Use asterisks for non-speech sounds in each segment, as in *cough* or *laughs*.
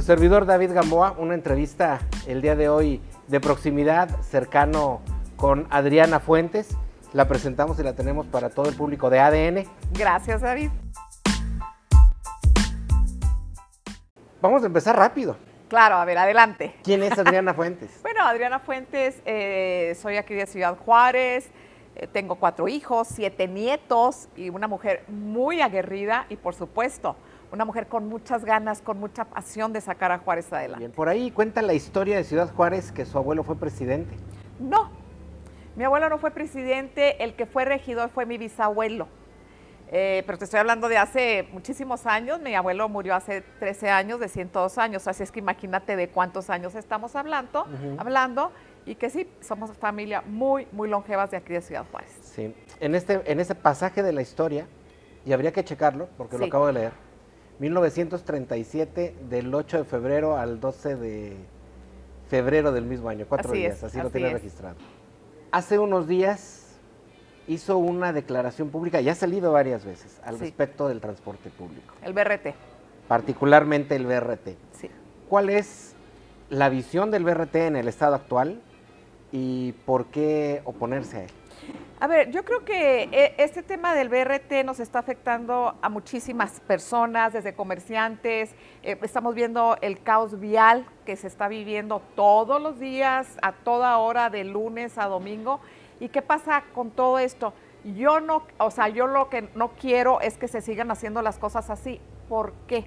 Su servidor David Gamboa, una entrevista el día de hoy de proximidad, cercano con Adriana Fuentes. La presentamos y la tenemos para todo el público de ADN. Gracias, David. Vamos a empezar rápido. Claro, a ver, adelante. ¿Quién es Adriana *laughs* Fuentes? bueno, Adriana Fuentes, eh, soy aquí de Ciudad Juárez, eh, tengo cuatro hijos, siete nietos y una mujer muy aguerrida y por supuesto una mujer con muchas ganas, con mucha pasión de sacar a Juárez adelante. Bien, por ahí cuenta la historia de Ciudad Juárez que su abuelo fue presidente. No, mi abuelo no fue presidente, el que fue regidor fue mi bisabuelo. Eh, pero te estoy hablando de hace muchísimos años, mi abuelo murió hace 13 años, de 102 años, así es que imagínate de cuántos años estamos hablando, hablando y que sí, somos familia muy, muy longevas de aquí de Ciudad Juárez. Sí, en, este, en ese pasaje de la historia, y habría que checarlo porque lo acabo de leer, 1937, del 8 de febrero al 12 de febrero del mismo año, cuatro días, así, lo tiene registrado. Hace unos días hizo una declaración pública, ya ha salido varias veces, al respecto del transporte público. El BRT. Particularmente el BRT. Sí. ¿Cuál es la visión del BRT en el estado actual y por qué oponerse a él? A ver, yo creo que eh, este tema del BRT nos está afectando a muchísimas personas, desde comerciantes. Eh, estamos viendo el caos vial que se está viviendo todos los días, a toda hora, de lunes a domingo. ¿Y qué pasa con todo esto? Yo no, o sea, yo lo que no quiero es que se sigan haciendo las cosas así. ¿Por qué?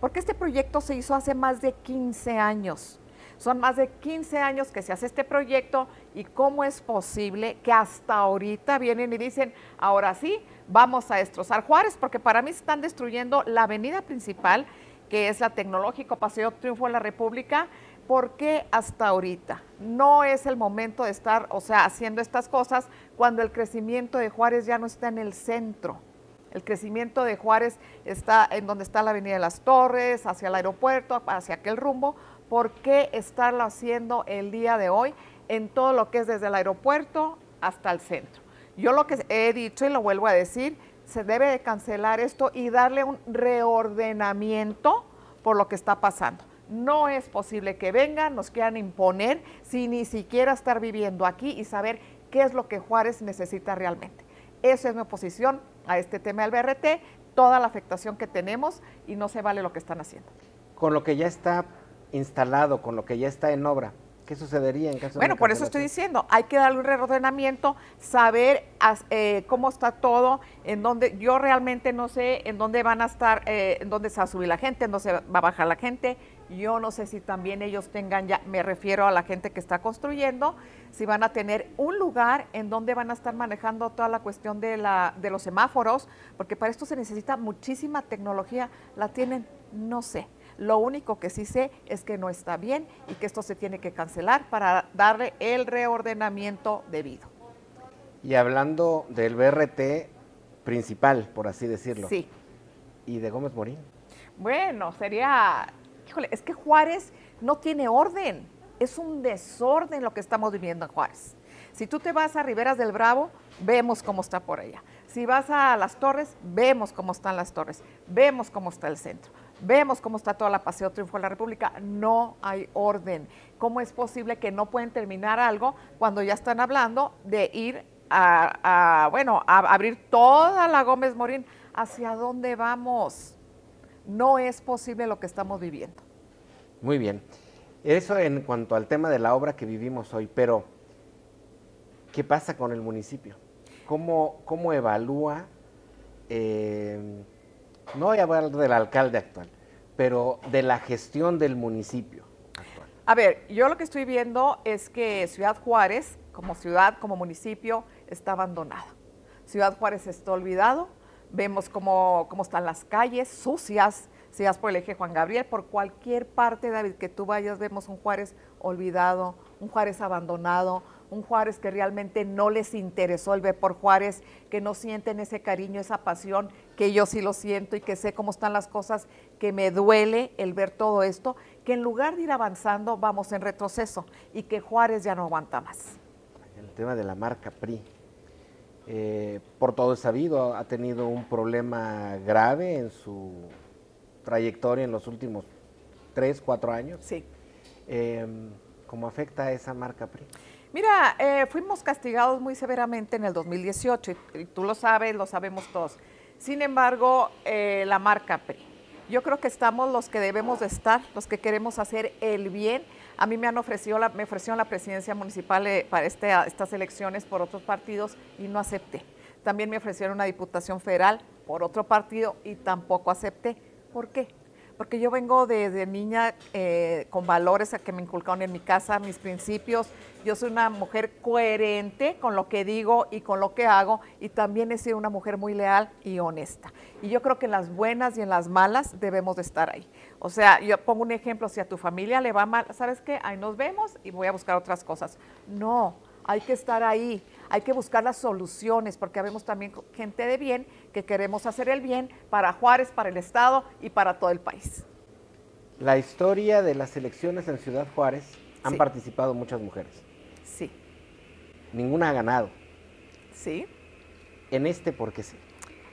Porque este proyecto se hizo hace más de 15 años. Son más de 15 años que se hace este proyecto y cómo es posible que hasta ahorita vienen y dicen, ahora sí, vamos a destrozar Juárez, porque para mí están destruyendo la avenida principal, que es la Tecnológico Paseo Triunfo de la República, ¿por qué hasta ahorita? No es el momento de estar, o sea, haciendo estas cosas cuando el crecimiento de Juárez ya no está en el centro. El crecimiento de Juárez está en donde está la Avenida de las Torres, hacia el aeropuerto, hacia aquel rumbo, ¿por qué estarlo haciendo el día de hoy en todo lo que es desde el aeropuerto hasta el centro? Yo lo que he dicho y lo vuelvo a decir, se debe de cancelar esto y darle un reordenamiento por lo que está pasando. No es posible que vengan, nos quieran imponer sin ni siquiera estar viviendo aquí y saber qué es lo que Juárez necesita realmente. Esa es mi oposición a este tema del BRT, toda la afectación que tenemos y no se vale lo que están haciendo. Con lo que ya está instalado, con lo que ya está en obra, ¿qué sucedería en caso bueno, de por eso estoy diciendo, hay que darle un reordenamiento, saber eh, cómo está todo, en dónde, yo realmente no sé en dónde van a estar, eh, en dónde se va a subir la gente, en dónde se va a bajar la gente, yo no sé si también ellos tengan ya, me refiero a la gente que está construyendo, si van a tener un lugar en donde van a estar manejando toda la cuestión de, la, de los semáforos, porque para esto se necesita muchísima tecnología, la tienen, no sé. Lo único que sí sé es que no está bien y que esto se tiene que cancelar para darle el reordenamiento debido. Y hablando del BRT principal, por así decirlo. Sí. ¿Y de Gómez Morín? Bueno, sería, híjole, es que Juárez no tiene orden. Es un desorden lo que estamos viviendo en Juárez. Si tú te vas a Riberas del Bravo, vemos cómo está por allá. Si vas a las torres, vemos cómo están las torres, vemos cómo está el centro. Vemos cómo está toda la Paseo Triunfo de la República. No hay orden. ¿Cómo es posible que no pueden terminar algo cuando ya están hablando de ir a, bueno, a abrir toda la Gómez Morín? ¿Hacia dónde vamos? No es posible lo que estamos viviendo. Muy bien. Eso en cuanto al tema de la obra que vivimos hoy, pero ¿qué pasa con el municipio? ¿Cómo, cómo evalúa? Eh, no voy a hablar del alcalde actual, pero de la gestión del municipio actual. A ver, yo lo que estoy viendo es que Ciudad Juárez, como ciudad, como municipio, está abandonada. Ciudad Juárez está olvidado, vemos cómo, cómo están las calles sucias, si por el eje Juan Gabriel, por cualquier parte, David, que tú vayas, vemos un Juárez olvidado, un Juárez abandonado, un Juárez que realmente no les interesó el ver por Juárez, que no sienten ese cariño, esa pasión, que yo sí lo siento y que sé cómo están las cosas, que me duele el ver todo esto, que en lugar de ir avanzando vamos en retroceso y que Juárez ya no aguanta más. El tema de la marca PRI, eh, por todo es sabido, ha tenido un problema grave en su trayectoria en los últimos tres, cuatro años. Sí. Em, ¿Cómo afecta esa marca PRI? Mira, eh, fuimos castigados muy severamente en el 2018 y, tú lo sabes, lo sabemos todos. Sin embargo, eh, la marca PRI. Yo creo que estamos los que debemos de estar, los que queremos hacer el bien. A mí me han ofrecido me ofrecieron la presidencia municipal eh, para este, estas elecciones por otros partidos y no acepté. También me ofrecieron una diputación federal por otro partido y tampoco acepté. ¿Por qué? Porque yo vengo desde niña eh, con valores a que me inculcaron en mi casa, mis principios. Yo soy una mujer coherente con lo que digo y con lo que hago y también he sido una mujer muy leal y honesta. Y yo creo que en las buenas y en las malas debemos de estar ahí. O sea, yo pongo un ejemplo, si a tu familia le va mal, ¿sabes qué? Ahí nos vemos y voy a buscar otras cosas. No, hay que estar ahí, hay que buscar las soluciones, porque habemos también gente de bien que queremos hacer el bien para Juárez, para el Estado y para todo el país. La historia de las elecciones en Ciudad Juárez han participado muchas mujeres. Sí. Ninguna ha ganado. Sí. En este, ¿por qué sí?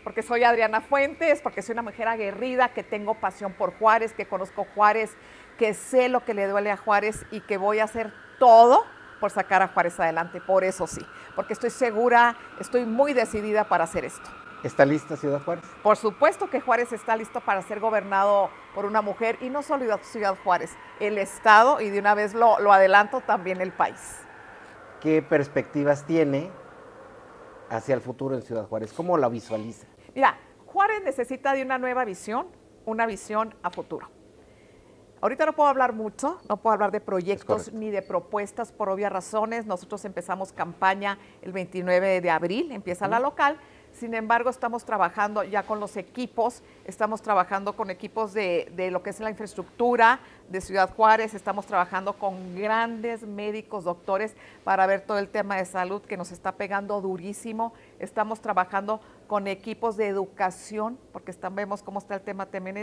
Porque soy Adriana Fuentes, porque soy una mujer aguerrida, que tengo pasión por Juárez, que conozco Juárez, que sé lo que le duele a Juárez y que voy a hacer todo por sacar a Juárez adelante, por eso sí, porque estoy segura, estoy muy decidida para hacer esto. ¿Está lista Ciudad Juárez? Por supuesto que Juárez está listo para ser gobernado por una mujer y no solo Ciudad Juárez, el Estado y de una vez lo, lo adelanto también el país. ¿Qué perspectivas tiene hacia el futuro en Ciudad Juárez? ¿Cómo la visualiza? Mira, Juárez necesita de una nueva visión, una visión a futuro. Ahorita no puedo hablar mucho, no puedo hablar de proyectos ni de propuestas por obvias razones. Nosotros empezamos campaña el 29 de abril, empieza la local. Sin embargo, estamos trabajando ya con los equipos, estamos trabajando con equipos de, de, lo que es la infraestructura de Ciudad Juárez, estamos trabajando con grandes médicos, doctores, para ver todo el tema de salud que nos está pegando durísimo. Estamos trabajando con equipos de educación, porque están, vemos cómo está el tema también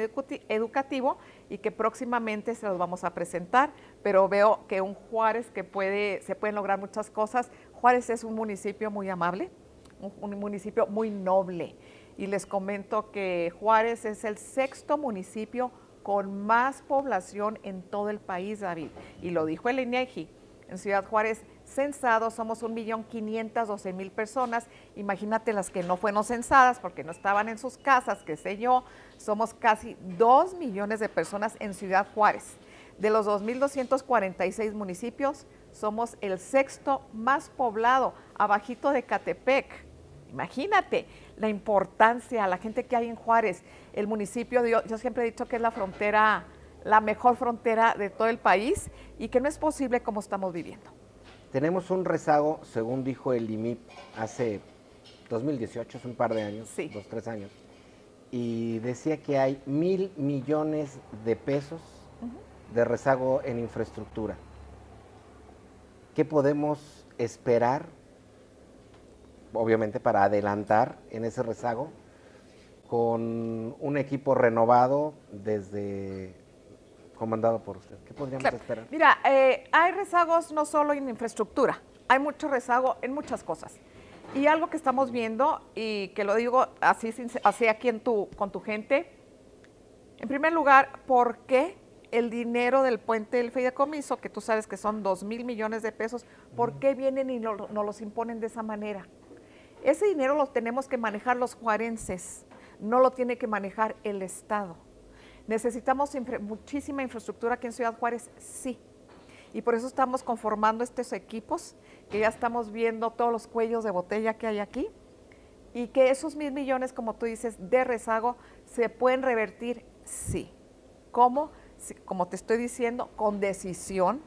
educativo y que próximamente se los vamos a presentar, pero veo que un Juárez que puede, se pueden lograr muchas cosas. Juárez es un municipio muy amable, un, un municipio muy noble y les comento que Juárez es el sexto municipio con más población en todo el país, David, y lo dijo el INEGI. En Ciudad Juárez censados somos 1.512.000 personas. Imagínate las que no fueron censadas porque no estaban en sus casas, qué sé yo. Somos casi 2 millones de personas en Ciudad Juárez. De los 2.246 municipios, somos el sexto más poblado, abajito de Catepec. Imagínate la importancia, la gente que hay en Juárez, el municipio, yo, yo siempre he dicho que es la frontera, la mejor frontera de todo el país y que no es posible como estamos viviendo. Tenemos un rezago, según dijo el IMIP hace 2018, hace un par de años, dos, tres años, y decía que hay mil millones de pesos de rezago en infraestructura. ¿Qué podemos esperar, obviamente, para adelantar en ese rezago con un equipo renovado desde comandado por usted. ¿Qué podríamos esperar? Mira, eh, hay rezagos no solo en infraestructura, hay mucho rezago en muchas cosas. Y algo que estamos viendo, y que lo digo así, así aquí en tu, con tu gente, en primer lugar, ¿por qué el dinero del puente del fideicomiso, que tú sabes que son 2 mil millones de pesos, ¿por qué vienen y nos no los imponen de esa manera? Ese dinero lo tenemos que manejar los juarenses, no lo tiene que manejar el Estado. ¿Necesitamos muchísima infraestructura aquí en Ciudad Juárez? Sí. Y por eso estamos conformando estos equipos, que ya estamos viendo todos los cuellos de botella que hay aquí, y que esos mil millones, como tú dices, de rezago, se pueden revertir, sí. ¿Cómo? como te estoy diciendo, con decisión,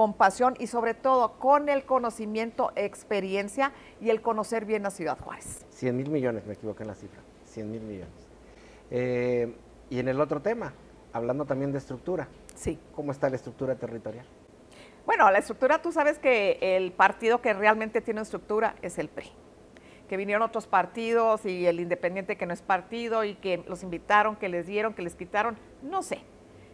con pasión y sobre todo con el conocimiento, experiencia y el conocer bien la Ciudad Juárez. 100 mil millones, me equivoqué en la cifra, 100 mil millones. Eh, y en el otro tema, hablando también de estructura. Sí. ¿Cómo está la estructura territorial? Bueno, la estructura, tú sabes que el partido que realmente tiene estructura es el PRI. Que vinieron otros partidos y el independiente que no es partido y que los invitaron, que les dieron, que les quitaron, no sé.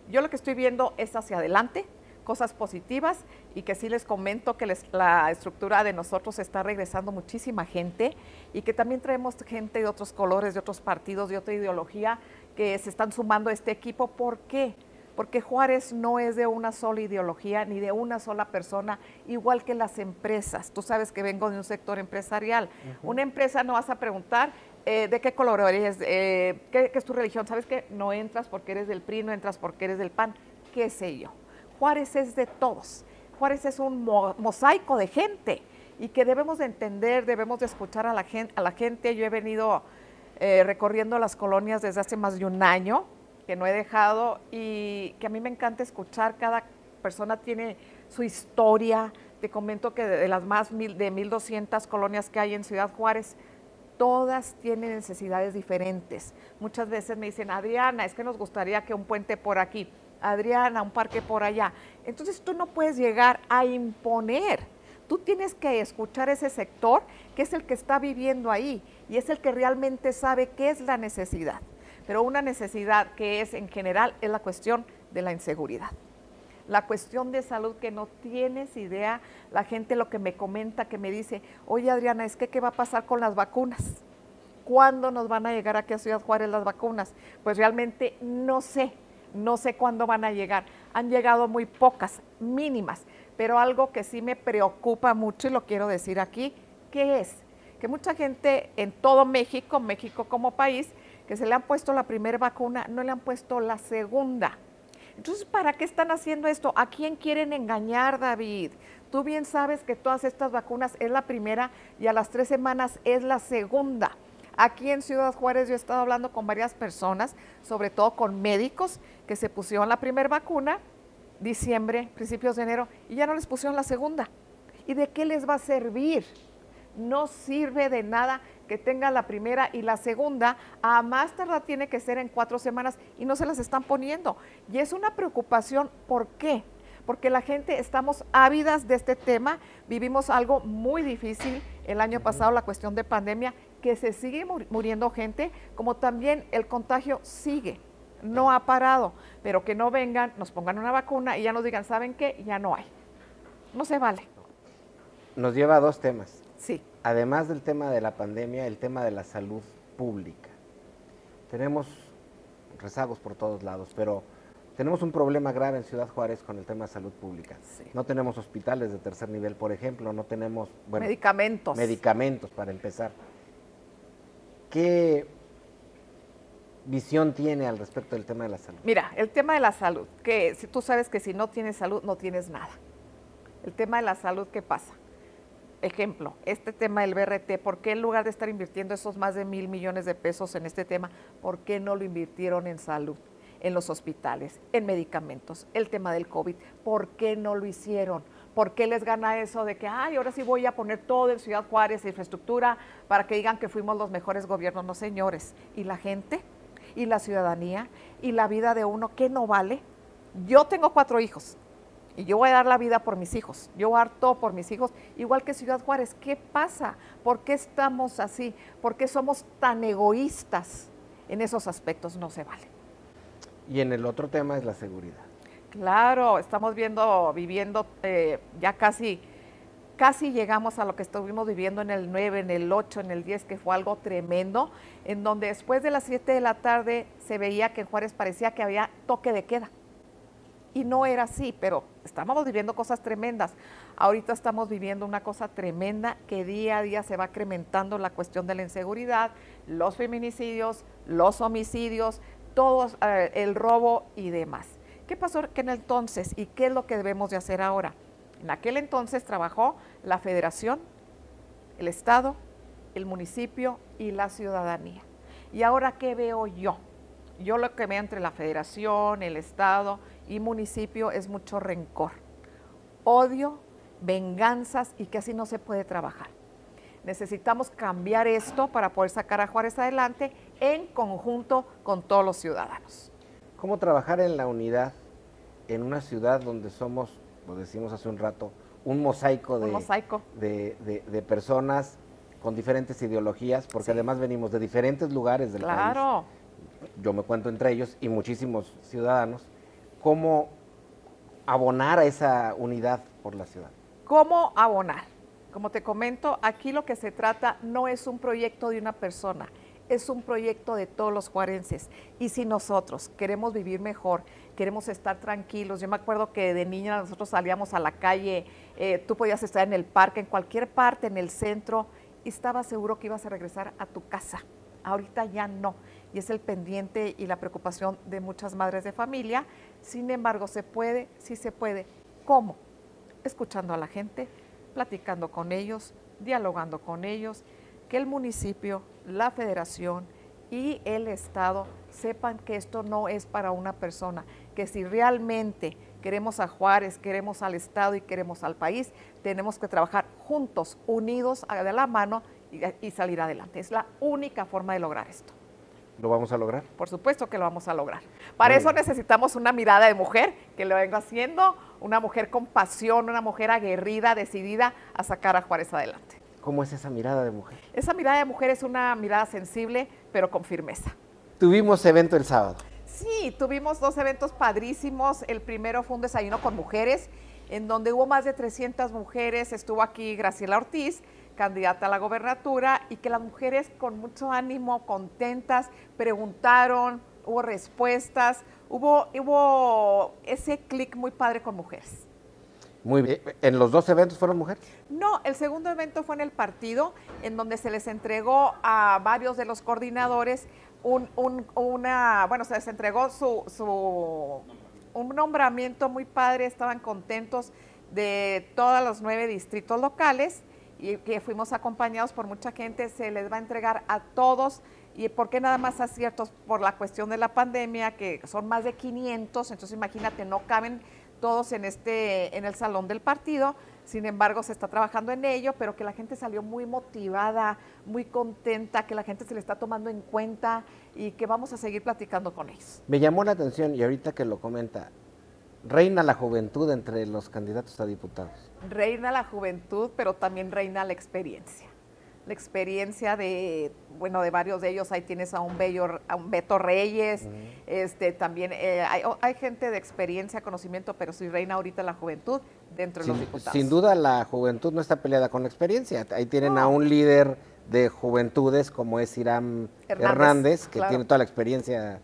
Yo lo que estoy viendo es hacia adelante, cosas positivas y que sí les comento que la estructura de nosotros está regresando muchísima gente y que también traemos gente de otros colores, de otros partidos, de otra ideología que se están sumando a este equipo. ¿Por qué? porque Juárez no es de una sola ideología ni de una sola persona, igual que las empresas. Tú sabes que vengo de un sector empresarial. Una empresa no vas a preguntar eh, de qué color eres, eh, ¿qué, ¿qué, es tu religión. ¿Sabes que no entras porque eres del PRI, no entras porque eres del PAN? ¿Qué sé yo? Juárez es de todos. Juárez es un mosaico de gente y que debemos de entender, debemos de escuchar a la gente. A la gente. Yo he venido eh, recorriendo las colonias desde hace más de un año, que no he dejado y que a mí me encanta escuchar. Cada persona tiene su historia. Te comento que de las más mil, de 1.200 colonias que hay en Ciudad Juárez, todas tienen necesidades diferentes. Muchas veces me dicen, Adriana, es que nos gustaría que un puente por aquí, Adriana, un parque por allá. Entonces tú no puedes llegar a imponer Tú tienes que escuchar ese sector que es el que está viviendo ahí y es el que realmente sabe qué es la necesidad. Pero una necesidad que es en general es la cuestión de la inseguridad. La cuestión de salud que no tienes idea, la gente lo que me comenta, que me dice, oye Adriana, es que qué va a pasar con las vacunas. ¿Cuándo nos van a llegar aquí a Ciudad Juárez las vacunas? Pues realmente no sé, no sé cuándo van a llegar. Han llegado muy pocas, mínimas. Pero algo que sí me preocupa mucho y lo quiero decir aquí, ¿qué es? Que mucha gente en todo México, México como país, que se le han puesto la primera vacuna, no le han puesto la segunda. Entonces, ¿para qué están haciendo esto? ¿A quién quieren engañar, David? Tú bien sabes que todas estas vacunas es la primera y a las tres semanas es la segunda. Aquí en Ciudad Juárez yo he estado hablando con varias personas, sobre todo con médicos que se pusieron la primera vacuna diciembre, principios de enero, y ya no les pusieron la segunda. ¿Y de qué les va a servir? No sirve de nada que tengan la primera y la segunda, a más tardar tiene que ser en cuatro semanas y no se las están poniendo. Y es una preocupación, ¿por qué? Porque la gente estamos ávidas de este tema, vivimos algo muy difícil el año pasado, la cuestión de pandemia, que se sigue muriendo gente, como también el contagio sigue no ha parado, pero que no vengan, nos pongan una vacuna y ya nos digan, ¿saben qué? Ya no hay. No se vale. Nos lleva a dos temas. Sí. Además del tema de la pandemia, el tema de la salud pública. Tenemos rezagos por todos lados, pero tenemos un problema grave en Ciudad Juárez con el tema de salud pública. No tenemos hospitales de tercer nivel, por ejemplo, no tenemos medicamentos. Medicamentos para empezar. ¿Qué visión tiene al respecto del tema de la salud? Mira, el tema de la salud, que si tú sabes que si no tienes salud, no tienes nada. El tema de la salud, ¿qué pasa? Ejemplo, este tema del BRT, ¿por qué en lugar de estar invirtiendo esos más de mil millones de pesos en este tema, por qué no lo invirtieron en salud, en los hospitales, en medicamentos, el tema del COVID? ¿Por qué no lo hicieron? ¿Por qué les gana eso de que, ay, ahora sí voy a poner todo en Ciudad Juárez, infraestructura, para que digan que fuimos los mejores gobiernos? No, señores. ¿Y la gente? y la ciudadanía y la vida de uno, ¿qué no vale? Yo tengo cuatro hijos y yo voy a dar la vida por mis hijos, yo voy a dar todo por mis hijos, igual que Ciudad Juárez. ¿Qué pasa? ¿Por qué estamos así? ¿Por qué somos tan egoístas en esos aspectos? No se vale. Y en el otro tema es la seguridad. Claro, estamos viendo, viviendo eh, ya casi casi llegamos a lo que estuvimos viviendo en el 9, en el 8, en el 10, que fue algo tremendo, en donde después de las 7 de la tarde se veía que en Juárez parecía que había toque de queda. Y no era así, pero estábamos viviendo cosas tremendas. Ahorita estamos viviendo una cosa tremenda que día a día se va incrementando la cuestión de la inseguridad, los feminicidios, los homicidios, todo eh, el robo y demás. ¿Qué pasó en el entonces y qué es lo que debemos de hacer ahora? En aquel entonces trabajó la federación, el Estado, el municipio y la ciudadanía. ¿Y ahora qué veo yo? Yo lo que veo entre la federación, el Estado y municipio es mucho rencor, odio, venganzas y que así no se puede trabajar. Necesitamos cambiar esto para poder sacar a Juárez adelante en conjunto con todos los ciudadanos. ¿Cómo trabajar en la unidad en una ciudad donde somos lo decimos hace un rato, un mosaico de, De, personas con diferentes ideologías, porque además venimos de diferentes lugares del claro. país. Yo me cuento entre ellos y muchísimos ciudadanos. ¿Cómo abonar a esa unidad por la ciudad? ¿Cómo abonar? Como te comento, aquí lo que se trata no es un proyecto de una persona, es un proyecto de todos los juarenses. Y si nosotros queremos vivir mejor, queremos estar tranquilos, yo me acuerdo que de niña nosotros salíamos a la calle, eh, tú podías estar en el parque, en cualquier parte, en el centro, y estabas seguro que ibas a regresar a tu casa. Ahorita ya no. Y es el pendiente y la preocupación de muchas madres de familia. Sin embargo, se puede, sí se puede. ¿Cómo? Escuchando a la gente, platicando con ellos, dialogando con ellos, que el municipio, la federación y el Estado sepan que esto no es para una persona, que si realmente queremos a Juárez, queremos al Estado y queremos al país, tenemos que trabajar juntos, unidos, de la mano y, salir adelante. Es la única forma de lograr esto. ¿Lo vamos a lograr? Por supuesto que lo vamos a lograr. Para eso necesitamos una mirada de mujer que lo venga haciendo, una mujer con pasión, una mujer aguerrida, decidida a sacar a Juárez adelante. ¿Cómo es esa mirada de mujer? Esa mirada de mujer es una mirada sensible, pero con firmeza. Tuvimos evento el sábado. Sí, tuvimos dos eventos padrísimos. El primero fue un desayuno con mujeres, en donde hubo más de 300 mujeres. Estuvo aquí Graciela Ortiz, candidata a la gobernatura, y que las mujeres con mucho ánimo, contentas, preguntaron, hubo respuestas, hubo, hubo ese clic muy padre con mujeres. Muy bien. ¿En los dos eventos fueron mujeres? No, el segundo evento fue en el partido, en donde se les entregó a varios de los coordinadores un, una, bueno, se les entregó su, su, un nombramiento muy padre, estaban contentos de todos los nueve distritos locales y que fuimos acompañados por mucha gente, se les va a entregar a todos y por qué nada más a ciertos por la cuestión de la pandemia, que son más de 500, entonces imagínate, no caben todos en, este, en el salón del partido. Sin embargo, se está trabajando en ello, pero que la gente salió muy motivada, muy contenta, que la gente se le está tomando en cuenta y que vamos a seguir platicando con ellos. Me llamó la atención y ahorita que lo comenta, reina la juventud entre los candidatos a diputados. Reina la juventud, pero también reina la experiencia la experiencia de, bueno, de varios de ellos. Ahí tienes a un, bello, a un Beto Reyes, este, también eh, hay, gente de experiencia, conocimiento, pero si reina ahorita la juventud dentro de los diputados. Sin duda la juventud no está peleada con la experiencia. Ahí tienen a un líder de juventudes como es Irán Hernández, que tiene toda la experiencia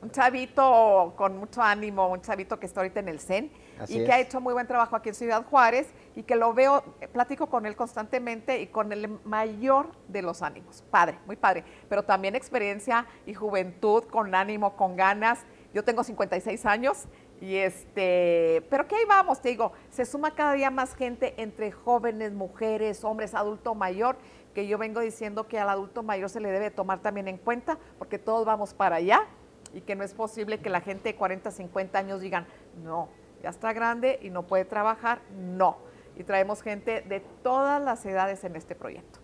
un chavito con mucho ánimo, un chavito que está ahorita en el CEN y que ha hecho muy buen trabajo aquí en Ciudad Juárez y que lo veo, platico con él constantemente y con el mayor de los ánimos. Padre, muy padre, pero también experiencia y juventud con ánimo, con ganas. Yo tengo 56 años y este, pero que ahí vamos, te digo, se suma cada día más gente entre jóvenes, mujeres, hombres, adulto mayor, que yo vengo diciendo que al adulto mayor se le debe tomar también en cuenta porque todos vamos para allá y que no es posible que la gente de 40, 50 años digan, no, ya está grande y no puede trabajar, no. Y traemos gente de todas las edades en este proyecto.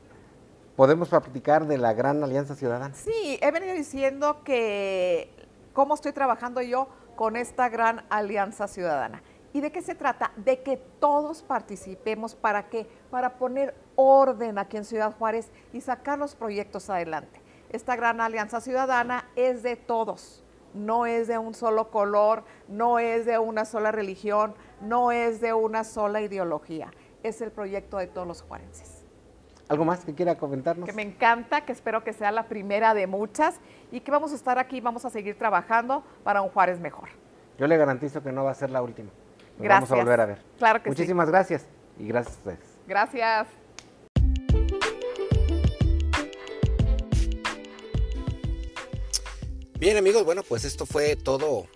¿Podemos platicar de la Gran Alianza Ciudadana? Sí, he venido diciendo que cómo estoy trabajando yo con esta Gran Alianza Ciudadana. ¿Y de qué se trata? De que todos participemos para qué? Para poner orden aquí en Ciudad Juárez y sacar los proyectos adelante esta gran alianza ciudadana es de todos, no es de un solo color, no es de una sola religión, no es de una sola ideología, es el proyecto de todos los juarenses. ¿Algo más que quiera comentarnos? Que me encanta, que espero que sea la primera de muchas y que vamos a estar aquí, vamos a seguir trabajando para un Juárez mejor. Yo le garantizo que no va a ser la última. gracias. Vamos a volver a ver. Claro que Muchísimas gracias y gracias a ustedes. Gracias. Bien amigos, bueno pues esto fue todo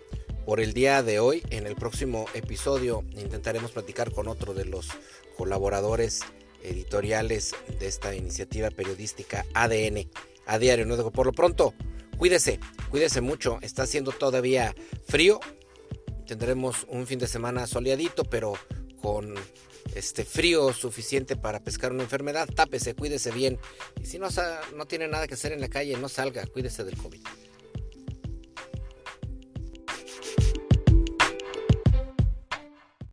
por el día de hoy. En el próximo episodio intentaremos platicar con otro de los colaboradores editoriales de esta iniciativa periodística ADN a diario. ¿no? Por lo pronto, cuídese, cuídese mucho. Está haciendo todavía frío. Tendremos un fin de semana soleadito, pero con este frío suficiente para pescar una enfermedad. Tápese, cuídese bien. Y si no, no tiene nada que hacer en la calle, no salga, cuídese del COVID.